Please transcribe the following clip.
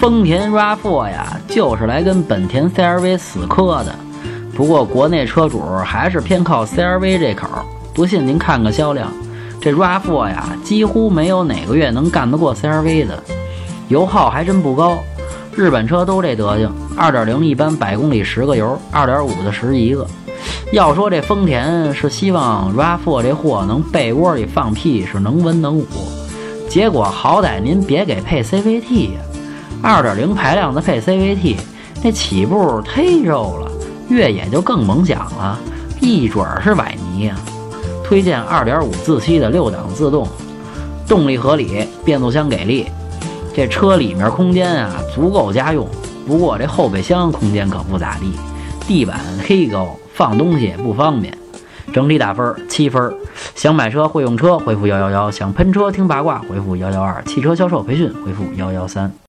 丰田 RAV4 呀，就是来跟本田 CR-V 死磕的。不过国内车主还是偏靠 CR-V 这口，不信您看个销量，这 RAV4 呀，几乎没有哪个月能干得过 CR-V 的，油耗还真不高。日本车都这德行，2.0一般百公里十个油，2.5的十一个。要说这丰田是希望 RAV4 这货能被窝里放屁是能文能武，结果好歹您别给配 CVT 呀。二点零排量的配 CVT，那起步忒肉了，越野就更甭想了，一准儿是崴泥呀。推荐二点五自吸的六档自动，动力合理，变速箱给力，这车里面空间啊足够家用。不过这后备箱空间可不咋地，地板忒高，放东西也不方便。整体打分七分。想买车会用车，回复幺幺幺；想喷车听八卦，回复幺幺二；汽车销售培训，回复幺幺三。